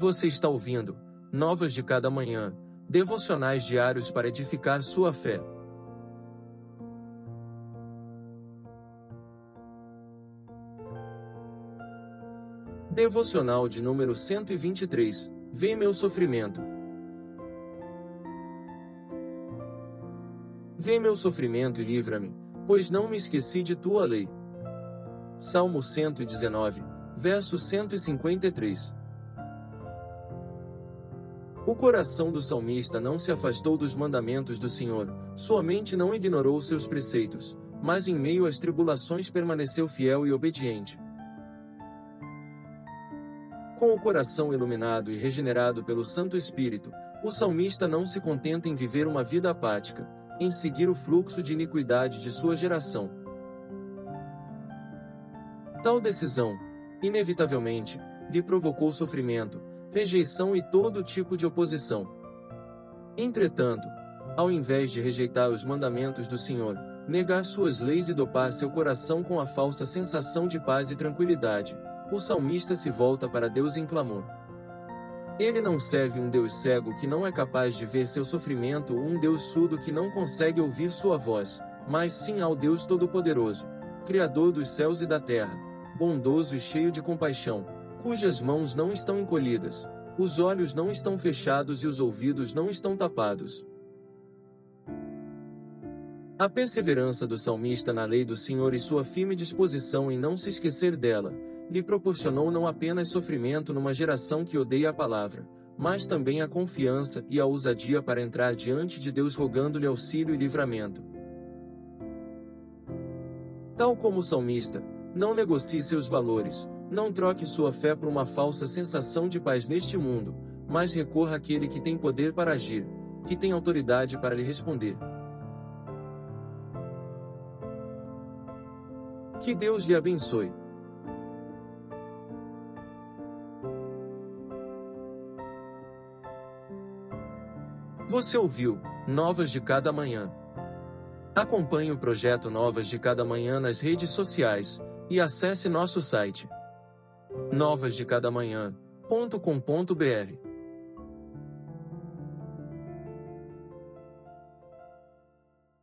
Você está ouvindo Novas de Cada Manhã, devocionais diários para edificar sua fé. Devocional de número 123. Vê meu sofrimento. Vê meu sofrimento e livra-me, pois não me esqueci de tua lei. Salmo 119, verso 153. O coração do salmista não se afastou dos mandamentos do Senhor, sua mente não ignorou seus preceitos, mas em meio às tribulações permaneceu fiel e obediente. Com o coração iluminado e regenerado pelo Santo Espírito, o salmista não se contenta em viver uma vida apática, em seguir o fluxo de iniquidade de sua geração. Tal decisão, inevitavelmente, lhe provocou sofrimento, rejeição e todo tipo de oposição. Entretanto, ao invés de rejeitar os mandamentos do Senhor, negar suas leis e dopar seu coração com a falsa sensação de paz e tranquilidade, o salmista se volta para Deus em clamor. Ele não serve um Deus cego que não é capaz de ver seu sofrimento ou um Deus surdo que não consegue ouvir sua voz, mas sim ao Deus Todo-Poderoso, Criador dos céus e da terra, bondoso e cheio de compaixão, cujas mãos não estão encolhidas, os olhos não estão fechados e os ouvidos não estão tapados. A perseverança do salmista na lei do Senhor e sua firme disposição em não se esquecer dela, lhe proporcionou não apenas sofrimento numa geração que odeia a palavra, mas também a confiança e a ousadia para entrar diante de Deus rogando-lhe auxílio e livramento. Tal como o salmista, não negocie seus valores, não troque sua fé por uma falsa sensação de paz neste mundo, mas recorra àquele que tem poder para agir, que tem autoridade para lhe responder. Que Deus lhe abençoe. Você ouviu Novas de Cada Manhã. Acompanhe o projeto Novas de Cada Manhã nas redes sociais e acesse nosso site novasdecadamanhã.com.br